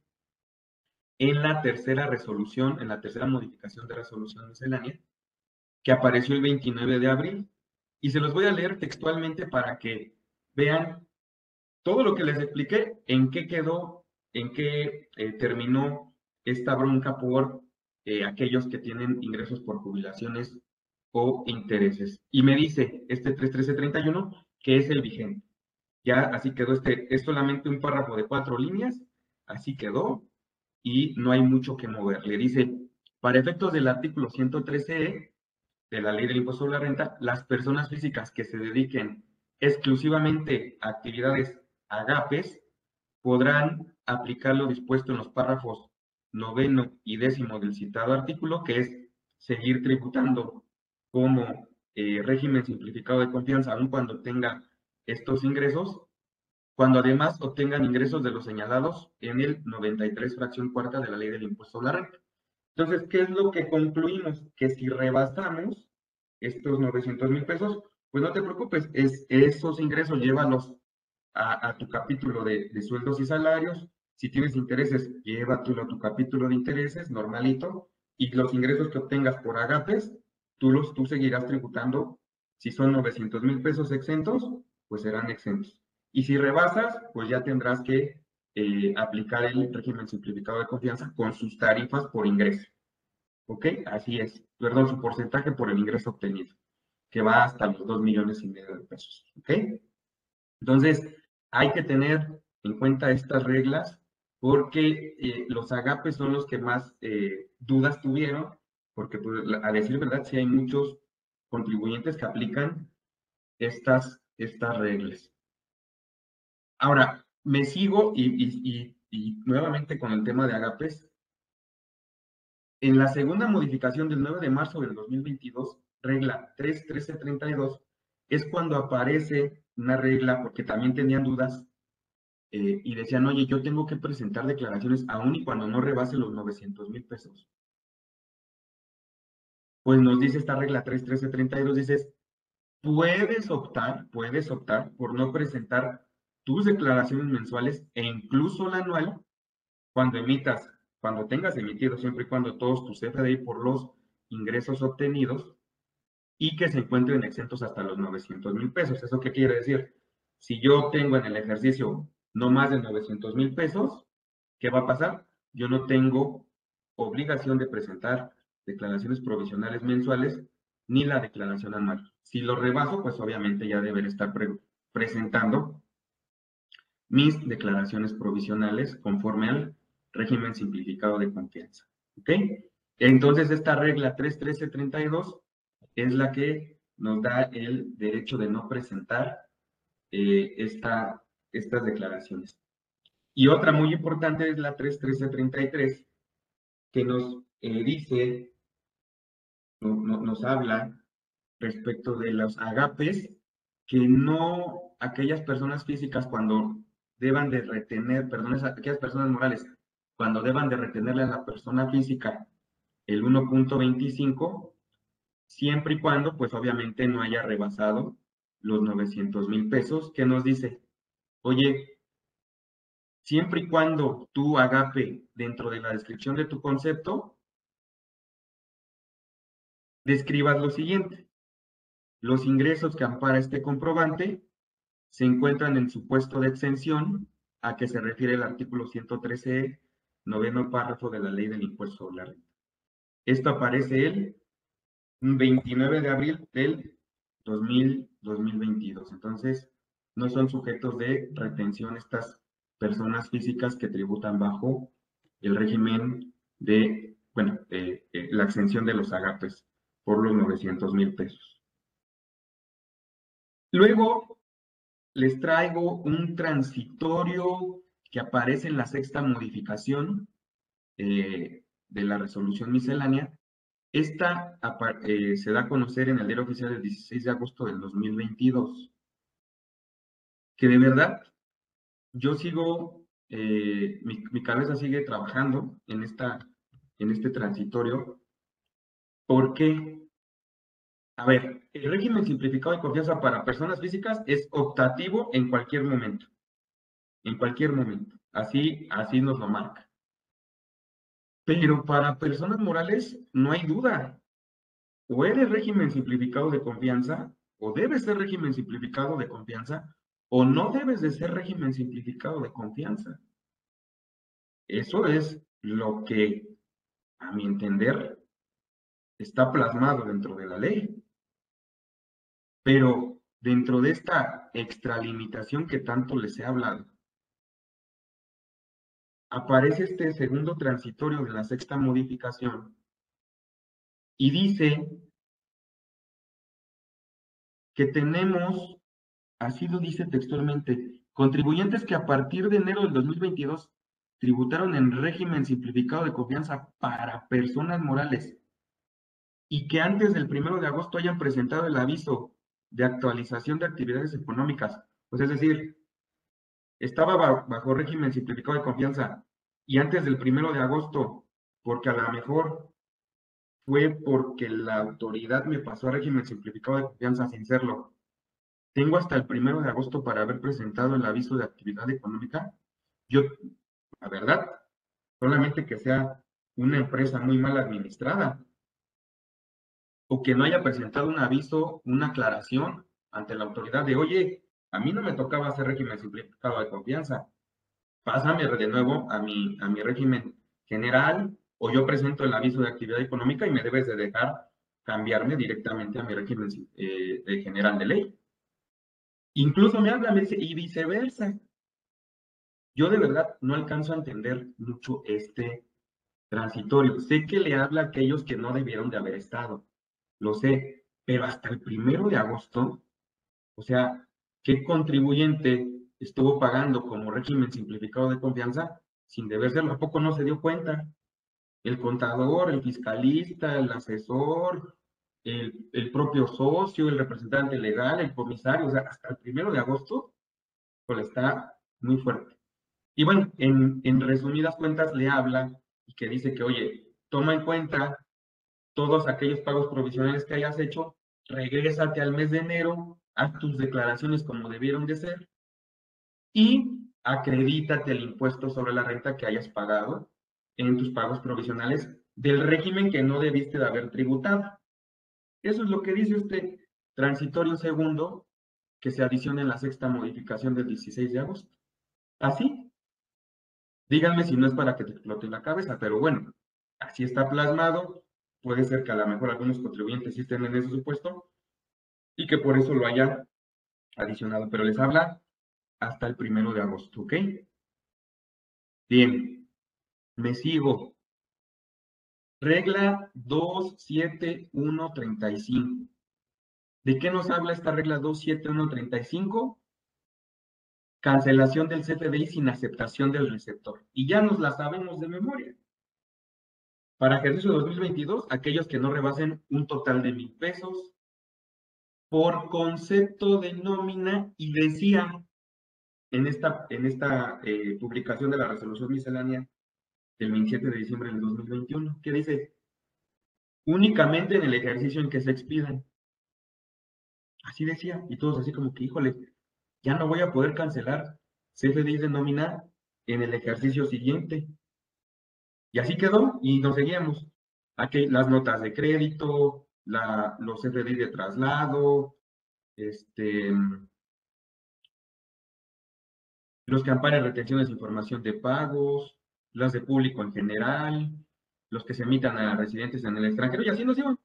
S2: en la tercera resolución, en la tercera modificación de resolución miscelánea, que apareció el 29 de abril. Y se los voy a leer textualmente para que vean todo lo que les expliqué, en qué quedó, en qué eh, terminó esta bronca por eh, aquellos que tienen ingresos por jubilaciones o intereses. Y me dice este 31331 que es el vigente. Ya así quedó este, es solamente un párrafo de cuatro líneas, así quedó y no hay mucho que mover. Le dice, para efectos del artículo 113E de la ley del impuesto sobre la renta, las personas físicas que se dediquen exclusivamente a actividades agapes podrán aplicar lo dispuesto en los párrafos noveno y décimo del citado artículo, que es seguir tributando como eh, régimen simplificado de confianza, aun cuando tenga estos ingresos, cuando además obtengan ingresos de los señalados en el 93 fracción cuarta de la ley del impuesto a la renta. Entonces, ¿qué es lo que concluimos? Que si rebasamos estos 900 mil pesos, pues no te preocupes, es, esos ingresos llévalos a, tu capítulo de, sueldos y salarios. Si tienes intereses, llévatelo a tu capítulo de intereses, normalito. Y los ingresos que obtengas por agapes, tú, los, tú seguirás tributando. Si son 900 mil pesos exentos, pues serán exentos. Y si rebasas, pues ya tendrás que eh, aplicar el régimen simplificado de confianza con sus tarifas por ingreso. ¿Ok? Así es. Perdón, su porcentaje por el ingreso obtenido, que va hasta los 2 millones y medio de pesos. ¿Ok? Entonces, hay que tener en cuenta estas reglas porque eh, los agapes son los que más eh, dudas tuvieron, porque pues, a decir verdad, sí hay muchos contribuyentes que aplican estas estas reglas. Ahora, me sigo y, nuevamente con el tema de agapes. En la segunda modificación del 9 de marzo del 2022, regla 3.1332, es cuando aparece una regla, porque también tenían dudas eh, y decían, oye, yo tengo que presentar declaraciones aún y cuando no rebase los 900 mil pesos. Pues nos dice esta regla 3.1332, dices, puedes optar, puedes optar por no presentar tus declaraciones mensuales e incluso la anual cuando emitas, cuando tengas emitido, siempre y cuando todos tus CFDI por los ingresos obtenidos y que se encuentren exentos hasta los 900 mil pesos. ¿Eso qué quiere decir? Si yo tengo en el ejercicio no más de 900 mil pesos, ¿qué va a pasar? Yo no tengo obligación de presentar declaraciones provisionales mensuales ni la declaración anual. Si lo rebaso, pues obviamente ya deberé estar presentando mis declaraciones provisionales conforme al régimen simplificado de confianza. ¿Ok? Entonces, esta regla 31332 es la que nos da el derecho de no presentar eh, esta, estas declaraciones. Y otra muy importante es la 31333, que nos eh, dice nos habla respecto de los agapes, que no aquellas personas físicas cuando deban de retener, perdón, aquellas personas morales, cuando deban de retenerle a la persona física el 1.25, siempre y cuando, pues obviamente no haya rebasado los 900 mil pesos, que nos dice, oye, siempre y cuando tú agape dentro de la descripción de tu concepto, describas lo siguiente. Los ingresos que ampara este comprobante se encuentran en su puesto de exención a que se refiere el artículo 113, noveno párrafo de la ley del impuesto sobre la renta. Esto aparece el 29 de abril del 2022. Entonces, no son sujetos de retención estas personas físicas que tributan bajo el régimen de, bueno, la exención de los agapes por los 900 mil pesos. Luego les traigo un transitorio que aparece en la sexta modificación eh, de la resolución miscelánea, esta eh, se da a conocer en el diario oficial del 16 de agosto del 2022. Que de verdad, yo sigo, eh, mi, cabeza sigue trabajando en, esta, en este transitorio, porque, a ver, el régimen simplificado de confianza para personas físicas es optativo en cualquier momento. En cualquier momento. Así, así nos lo marca. Pero para personas morales no hay duda. O eres régimen simplificado de confianza, o debes ser régimen simplificado de confianza, o no debes de ser régimen simplificado de confianza. Eso es lo que, a mi entender, está plasmado dentro de la ley. Pero dentro de esta extralimitación que tanto les he hablado, aparece este segundo transitorio de la sexta modificación y dice que tenemos, así lo dice textualmente, contribuyentes que a partir de enero del 2022 tributaron en régimen simplificado de confianza para personas morales y que antes del primero de agosto hayan presentado el aviso de actualización de actividades económicas. Pues es decir, estaba bajo régimen simplificado de confianza y antes del primero de agosto, porque a lo mejor fue porque la autoridad me pasó a régimen simplificado de confianza sin serlo. Tengo hasta el primero de agosto para haber presentado el aviso de actividad económica. Yo, la verdad, solamente que sea una empresa muy mal administrada o que no haya presentado un aviso, una aclaración ante la autoridad de, oye, a mí no me tocaba hacer régimen simplificado de confianza. Pásame de nuevo a mi, a mi régimen general o yo presento el aviso de actividad económica y me debes de dejar cambiarme directamente a mi régimen eh, general de ley. Incluso me habla, me dice, y viceversa. Yo de verdad no alcanzo a entender mucho este transitorio. Sé que le habla a aquellos que no debieron de haber estado, lo sé, pero hasta el primero de agosto, o sea, ¿Qué contribuyente estuvo pagando como régimen simplificado de confianza sin deber? ¿A poco no se dio cuenta? El contador, el fiscalista, el asesor, el, propio socio, el representante legal, el comisario, o sea, hasta el primero de agosto, pues está muy fuerte. Y bueno, en, en resumidas cuentas le habla y que dice que, oye, toma en cuenta todos aquellos pagos provisionales que hayas hecho, regrésate al mes de enero, haz tus declaraciones como debieron de ser y acredítate el impuesto sobre la renta que hayas pagado en tus pagos provisionales del régimen que no debiste de haber tributado. Eso es lo que dice este transitorio segundo que se adiciona en la sexta modificación del 16 de agosto. Así. Díganme si no es para que te explote la cabeza, pero bueno, así está plasmado. Puede ser que a lo mejor algunos contribuyentes sí estén en ese supuesto, y que por eso lo haya adicionado, pero les habla hasta el primero de agosto, ¿ok? Bien, me sigo. Regla 27135. ¿De qué nos habla esta regla 27135? Cancelación del CFDI sin aceptación del receptor. Y ya nos la sabemos de memoria. Para ejercicio 2022, aquellos que no rebasen un total de mil pesos, por concepto de nómina y decía en esta, en esta eh, publicación de la resolución miscelánea del 27 de diciembre del 2021, que dice, únicamente en el ejercicio en que se expidan. Así decía, y todos así como que, híjole, ya no voy a poder cancelar CFDI de nómina en el ejercicio siguiente. Y así quedó, y nos seguíamos. Aquí las notas de crédito, los FDI de traslado, este, los que amparan retenciones de información de pagos, las de público en general, los que se emitan a residentes en el extranjero, y así nos iban.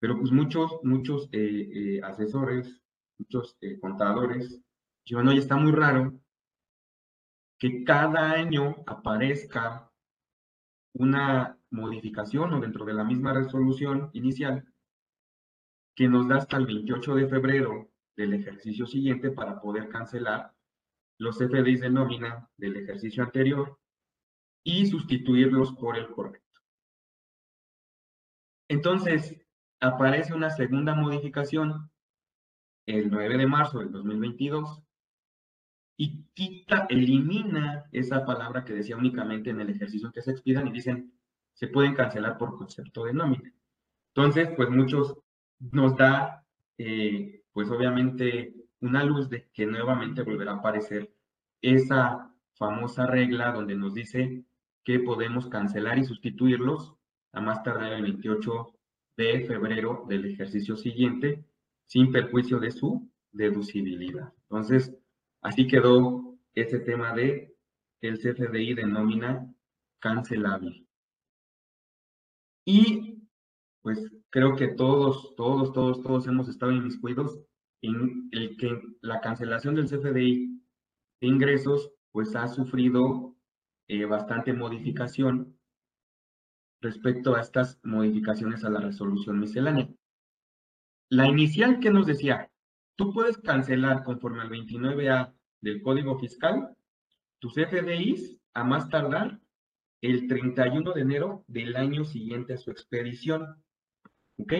S2: Pero pues muchos, muchos eh, eh, asesores, muchos eh, contadores, dijeron, oye, está muy raro que cada año aparezca una modificación o dentro de la misma resolución inicial que nos da hasta el 28 de febrero del ejercicio siguiente para poder cancelar los FDIs de nómina del ejercicio anterior y sustituirlos por el correcto. Entonces, aparece una segunda modificación el 9 de marzo del 2022 y quita, elimina esa palabra que decía únicamente en el ejercicio que se expidan y dicen, se pueden cancelar por concepto de nómina. Entonces, pues muchos nos da, eh, pues obviamente, una luz de que nuevamente volverá a aparecer esa famosa regla donde nos dice que podemos cancelar y sustituirlos a más tardar el 28 de febrero del ejercicio siguiente sin perjuicio de su deducibilidad. Entonces, así quedó ese tema de el CFDI de nómina cancelable. Y pues creo que todos, todos, todos, todos hemos estado inmiscuidos en el que la cancelación del CFDI de ingresos pues ha sufrido eh, bastante modificación respecto a estas modificaciones a la resolución miscelánea. La inicial que nos decía, tú puedes cancelar conforme al 29A del Código Fiscal tus FDIs a más tardar el 31 de enero del año siguiente a su expedición. ¿Ok?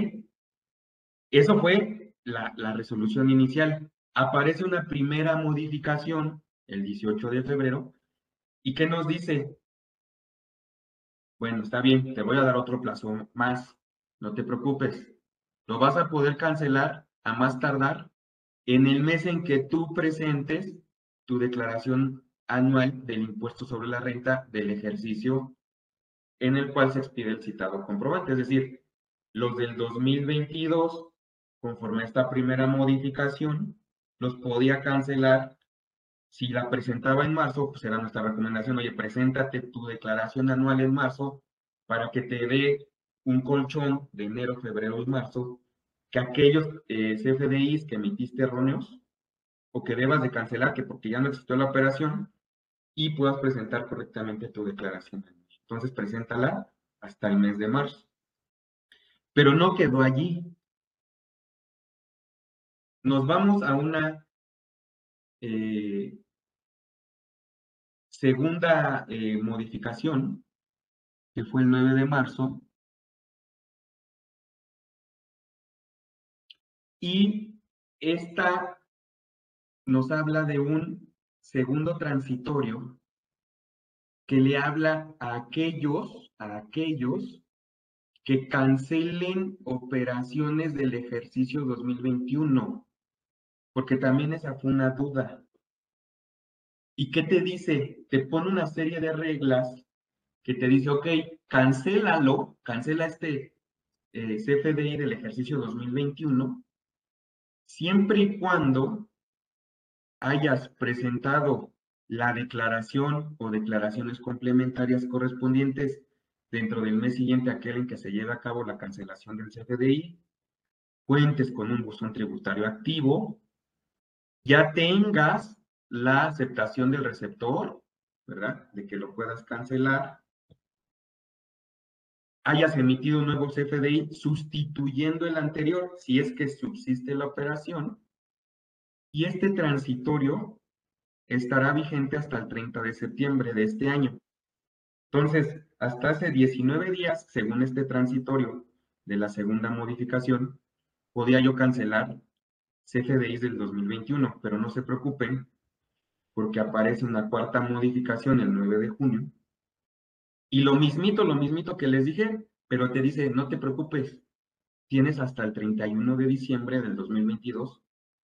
S2: Eso fue la, resolución inicial. Aparece una primera modificación el 18 de febrero y que nos dice, bueno, está bien, te voy a dar otro plazo más, no te preocupes. Lo vas a poder cancelar a más tardar en el mes en que tú presentes tu declaración anual del impuesto sobre la renta del ejercicio en el cual se expide el citado comprobante. Es decir, los del 2022, conforme a esta primera modificación, los podía cancelar si la presentaba en marzo, pues era nuestra recomendación, oye, preséntate tu declaración anual en marzo para que te dé un colchón de enero, febrero y marzo, que aquellos eh, CFDIs que emitiste erróneos o que debas de cancelar, que porque ya no existió la operación, y puedas presentar correctamente tu declaración. Entonces, preséntala hasta el mes de marzo. Pero no quedó allí. Nos vamos a una eh, segunda eh, modificación, que fue el 9 de marzo, y esta nos habla de un segundo transitorio que le habla a aquellos, a aquellos que cancelen operaciones del ejercicio 2021 porque también esa fue una duda. ¿Y qué te dice? Te pone una serie de reglas que te dice, ok, cancélalo, cancela este eh, CFDI del ejercicio 2021, siempre y cuando hayas presentado la declaración o declaraciones complementarias correspondientes dentro del mes siguiente aquel en que se lleve a cabo la cancelación del CFDI, cuentes con un buzón tributario activo, ya tengas la aceptación del receptor, ¿verdad? De que lo puedas cancelar. Hayas emitido un nuevo CFDI sustituyendo el anterior, si es que subsiste la operación. Y este transitorio estará vigente hasta el 30 de septiembre de este año. Entonces, hasta hace 19 días, según este transitorio de la segunda modificación, podía yo cancelar CFDIs del 2021, pero no se preocupen porque aparece una cuarta modificación el 9 de junio. Y lo mismito, lo mismito que les dije, pero te dice, no te preocupes, tienes hasta el 31 de diciembre del 2022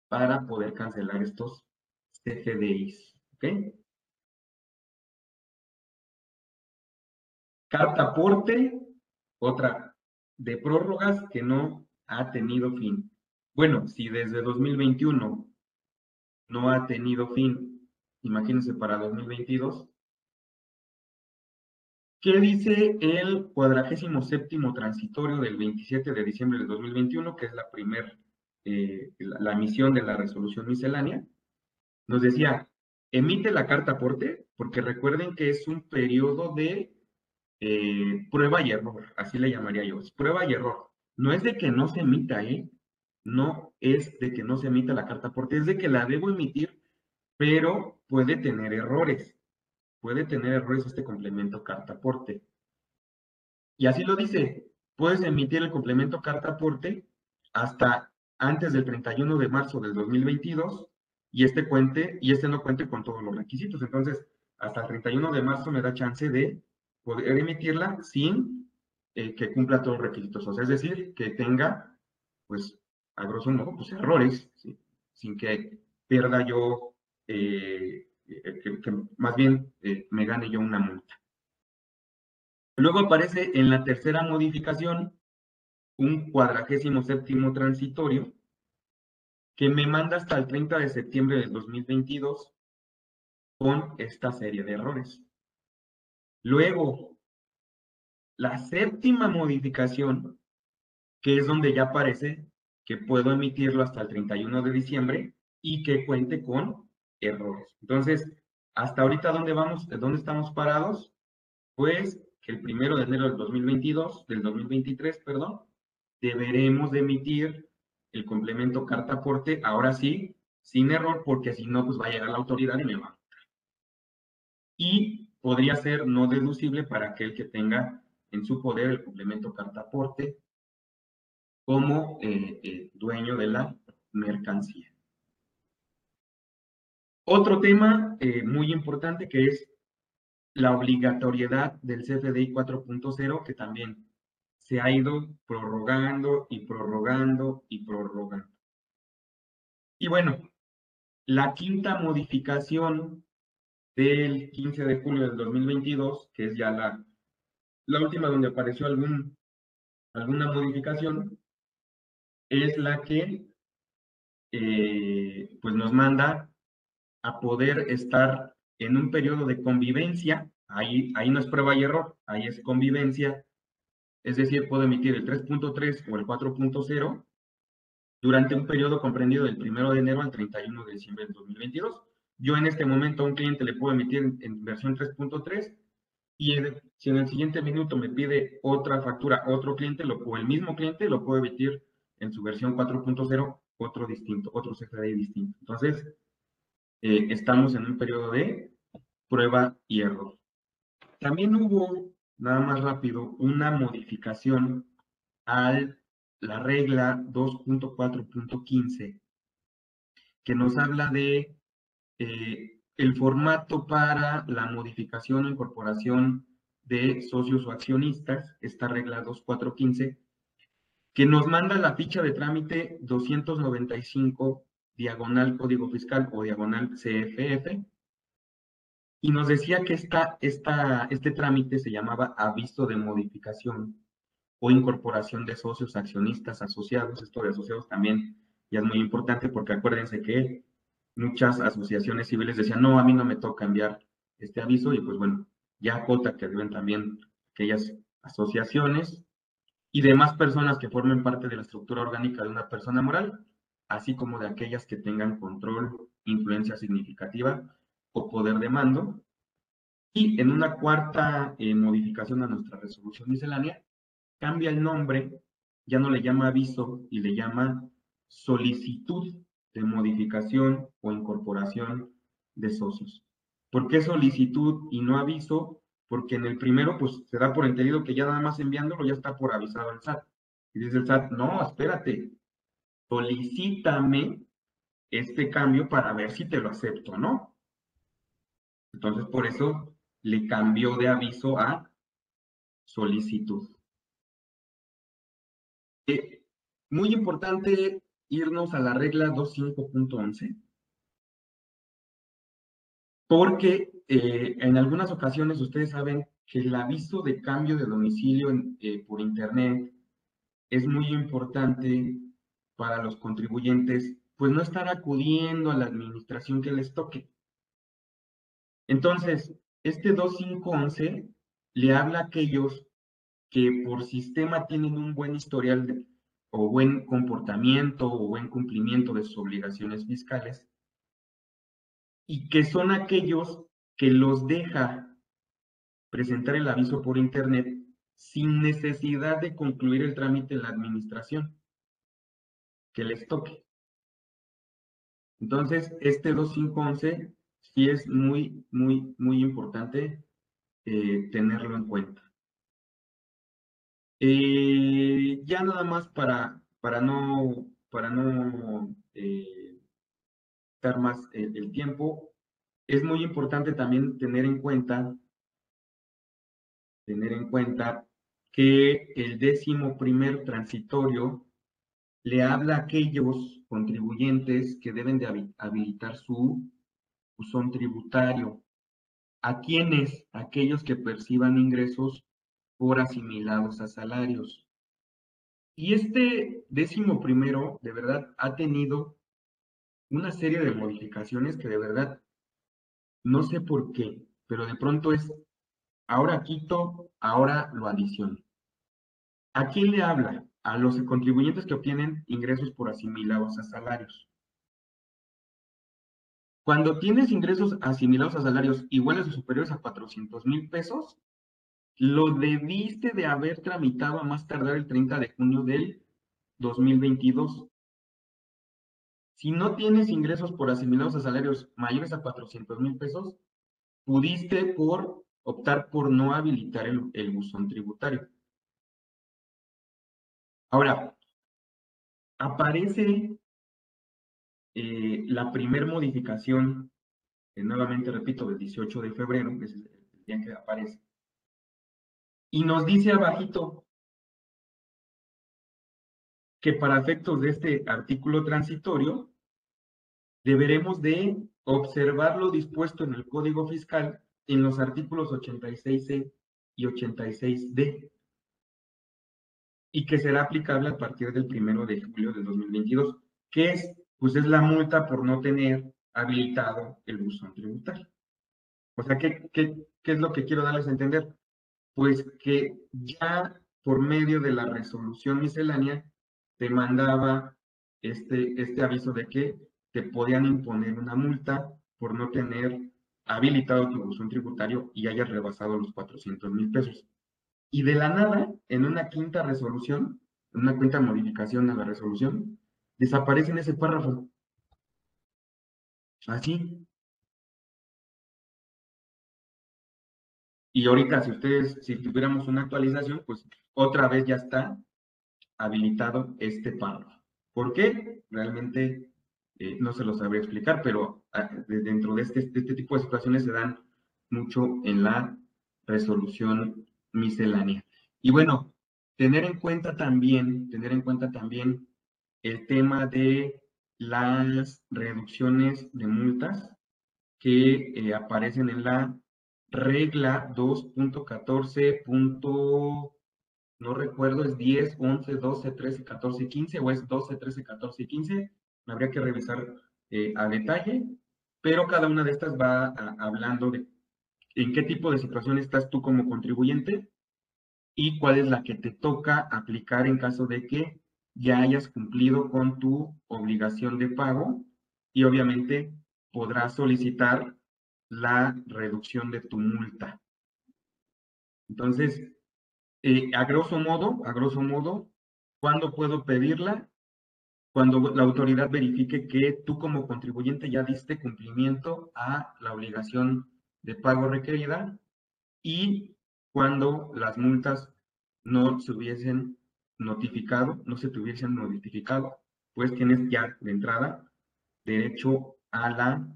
S2: para poder cancelar estos CFDIs. ¿Ok? Carta aporte, otra de prórrogas que no ha tenido fin. Bueno, si desde 2021 no ha tenido fin, imagínense para 2022. ¿Qué dice el cuadragésimo séptimo transitorio del 27 de diciembre del 2021, que es la primera, eh, la, misión de la resolución miscelánea? Nos decía, emite la carta aporte, porque recuerden que es un periodo de eh, prueba y error, así le llamaría yo, es prueba y error. No es de que no se emita, ¿eh? No es de que no se emita la carta aporte, es de que la debo emitir, pero puede tener errores. Puede tener errores este complemento carta aporte. Y así lo dice, puedes emitir el complemento carta aporte hasta antes del 31 de marzo del 2022 y este cuente y este no cuente con todos los requisitos. Entonces, hasta el 31 de marzo me da chance de poder emitirla sin eh, que cumpla todos los requisitos. O sea, es decir, que tenga, pues, a grosso modo, pues errores, sin que pierda yo, eh, que, que, más bien eh, me gane yo una multa. Luego aparece en la tercera modificación un cuadragésimo séptimo transitorio que me manda hasta el 30 de septiembre del 2022 con esta serie de errores. Luego, la séptima modificación, que es donde ya aparece que puedo emitirlo hasta el 31 de diciembre y que cuente con errores. Entonces, hasta ahorita, ¿dónde vamos? ¿Dónde estamos parados? Pues que el primero de enero del 2022, del 2023, perdón, deberemos de emitir el complemento carta aporte, ahora sí, sin error, porque si no, pues va a llegar la autoridad y me va a Y podría ser no deducible para aquel que tenga en su poder el complemento carta aporte como eh, dueño de la mercancía. Otro tema eh, muy importante que es la obligatoriedad del CFDI 4.0, que también se ha ido prorrogando y prorrogando y prorrogando. Y bueno, la quinta modificación del 15 de julio del 2022, que es ya la, la última donde apareció algún, alguna modificación, es la que eh, pues nos manda a poder estar en un periodo de convivencia, ahí, ahí no es prueba y error, ahí es convivencia, es decir, puedo emitir el 3.3 o el 4.0 durante un periodo comprendido del 1 de enero al 31 de diciembre del 2022. Yo en este momento a un cliente le puedo emitir en, versión 3.3 y si en el siguiente minuto me pide otra factura, otro cliente lo, o el mismo cliente lo puedo emitir en su versión 4.0, otro distinto, otro CFDI distinto. Entonces, eh, estamos en un periodo de prueba y error. También hubo, nada más rápido, una modificación a la regla 2.4.15 que nos habla de eh, el formato para la modificación o incorporación de socios o accionistas, esta regla 2.4.15, que nos manda la ficha de trámite 295 diagonal código fiscal o diagonal CFF, y nos decía que esta, este trámite se llamaba aviso de modificación o incorporación de socios, accionistas, asociados. Esto de asociados también ya es muy importante porque acuérdense que muchas asociaciones civiles decían, no, a mí no me toca enviar este aviso y pues bueno, ya cota que deben también aquellas asociaciones y demás personas que formen parte de la estructura orgánica de una persona moral, así como de aquellas que tengan control, influencia significativa o poder de mando. Y en una cuarta eh, modificación a nuestra resolución miscelánea, cambia el nombre, ya no le llama aviso y le llama solicitud de modificación o incorporación de socios. ¿Por qué solicitud y no aviso? Porque en el primero, pues se da por entendido que ya nada más enviándolo ya está por avisado al SAT. Y dice el SAT, no, espérate, solicítame este cambio para ver si te lo acepto o no. Entonces, por eso le cambió de aviso a solicitud. Eh, muy importante irnos a la regla 25.11, porque eh, en algunas ocasiones ustedes saben que el aviso de cambio de domicilio eh, por Internet es muy importante para los contribuyentes, pues no estar acudiendo a la administración que les toque. Entonces, este 2511 le habla a aquellos que por sistema tienen un buen historial de, o buen comportamiento o buen cumplimiento de sus obligaciones fiscales y que son aquellos que los deja presentar el aviso por internet sin necesidad de concluir el trámite en la administración que les toque. Entonces, este 2511 sí es muy, muy, muy importante eh, tenerlo en cuenta. Eh, ya nada más para, para no, para no eh, dar más el, tiempo, es muy importante también tener en cuenta, tener en cuenta que el décimo primer transitorio le habla a aquellos contribuyentes que deben de habilitar su buzón tributario. ¿A quiénes? Aquellos que perciban ingresos por asimilados a salarios. Y este décimo primero, de verdad, ha tenido una serie de modificaciones que de verdad no sé por qué, pero de pronto es, ahora quito, ahora lo adiciono. ¿A quién le habla? A los contribuyentes que obtienen ingresos por asimilados a salarios. Cuando tienes ingresos asimilados a salarios iguales o superiores a 400 mil pesos, lo debiste de haber tramitado a más tardar el 30 de junio del 2022. Si no tienes ingresos por asimilados a salarios mayores a 400 mil pesos, pudiste por optar por no habilitar el, buzón tributario. Ahora, aparece eh, la primer modificación, nuevamente repito, del 18 de febrero, que es el día que aparece, y nos dice abajito que para efectos de este artículo transitorio, deberemos de observar lo dispuesto en el Código Fiscal en los artículos 86C y 86D, y que será aplicable a partir del primero de julio de 2022, que es, pues es la multa por no tener habilitado el buzón tributario. O sea, ¿qué, qué, qué es lo que quiero darles a entender? pues que ya por medio de la resolución miscelánea te mandaba este, este aviso de que te podían imponer una multa por no tener habilitado tu buzón tributario y hayas rebasado los 400 mil pesos. Y de la nada, en una quinta resolución, en una quinta modificación a la resolución, desaparece en ese párrafo. Así, Y ahorita, si ustedes, si tuviéramos una actualización, pues otra vez ya está habilitado este párrafo. ¿Por qué? Realmente eh, no se lo sabría explicar, pero ah, dentro de este, este tipo de situaciones se dan mucho en la resolución miscelánea. Y bueno, tener en cuenta también, tener en cuenta también el tema de las reducciones de multas que eh, aparecen en la regla 2.14. No recuerdo, es 10, 11, 12, 13, 14, 15 o es 12, 13, 14 y 15. Habría que revisar eh, a detalle, pero cada una de estas va hablando de en qué tipo de situación estás tú como contribuyente y cuál es la que te toca aplicar en caso de que ya hayas cumplido con tu obligación de pago y obviamente podrás solicitar la reducción de tu multa. Entonces, eh, a grosso modo, a grosso modo, ¿cuándo puedo pedirla? Cuando la autoridad verifique que tú como contribuyente ya diste cumplimiento a la obligación de pago requerida y cuando las multas no se hubiesen notificado, no se te hubiesen notificado, pues tienes ya de entrada derecho a la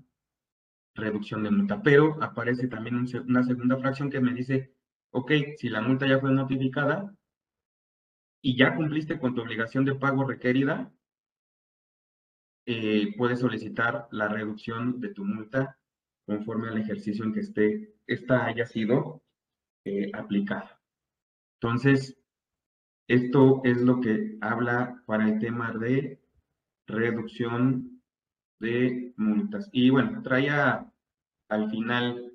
S2: reducción de multa. Pero aparece también una segunda fracción que me dice, ok, si la multa ya fue notificada y ya cumpliste con tu obligación de pago requerida, eh, puedes solicitar la reducción de tu multa conforme al ejercicio en que esté, esta haya sido eh, aplicada. Entonces, esto es lo que habla para el tema de reducción de multas. Y bueno, traía al final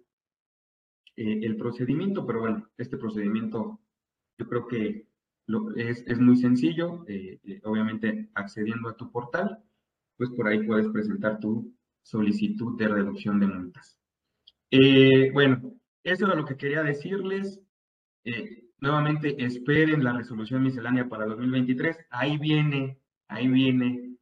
S2: eh, el procedimiento, pero bueno, este procedimiento yo creo que lo, es, es, muy sencillo, eh, obviamente accediendo a tu portal, pues por ahí puedes presentar tu solicitud de reducción de multas. bueno, eso era lo que quería decirles. nuevamente, esperen la resolución miscelánea para 2023. Ahí viene, ahí viene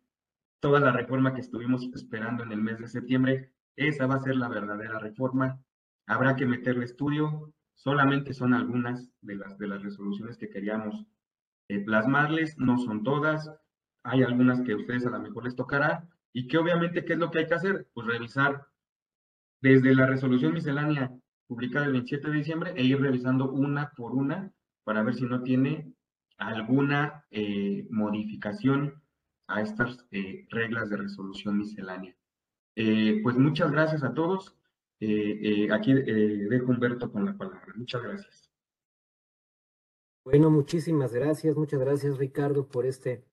S2: toda la reforma que estuvimos esperando en el mes de septiembre, esa va a ser la verdadera reforma. Habrá que meterle estudio, solamente son algunas de las, de las resoluciones que queríamos eh, plasmarles, no son todas, hay algunas que a ustedes a lo mejor les tocará, y que obviamente, ¿qué es lo que hay que hacer? Pues revisar desde la resolución miscelánea publicada el 27 de diciembre e ir revisando una por una para ver si no tiene alguna eh, modificación a estas eh, reglas de resolución miscelánea. Eh, pues muchas gracias a todos. aquí dejo Humberto con la palabra. Muchas gracias.
S1: Bueno, muchísimas gracias. Muchas gracias, Ricardo, por este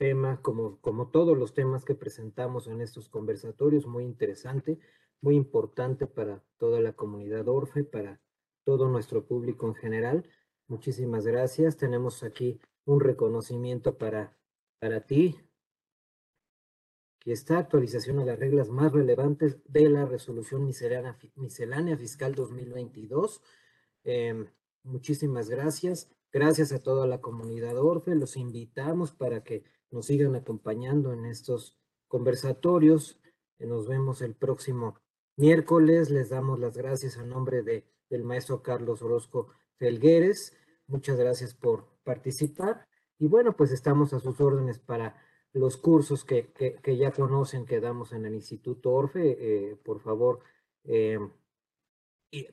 S1: tema, como, como todos los temas que presentamos en estos conversatorios, muy interesante, muy importante para toda la comunidad Orfe, para todo nuestro público en general. Muchísimas gracias. Tenemos aquí un reconocimiento para, para ti, que está actualización a las reglas más relevantes de la resolución miscelánea, miscelánea fiscal 2022. Em, muchísimas gracias. Gracias a toda la comunidad Orfe. Los invitamos para que nos sigan acompañando en estos conversatorios. Nos vemos el próximo miércoles. Les damos las gracias a nombre de, del maestro Carlos Orozco Felgueres. Muchas gracias por participar. Y bueno, pues estamos a sus órdenes para los cursos que, que, ya conocen que damos en el Instituto Orfe. Eh, por favor, eh,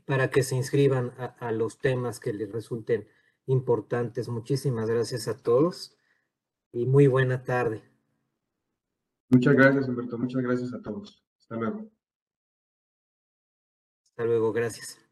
S1: para que se inscriban a, a los temas que les resulten importantes. Muchísimas gracias a todos y muy buena tarde.
S2: Muchas gracias, Humberto. Muchas gracias a todos. Hasta luego.
S1: Hasta luego, gracias.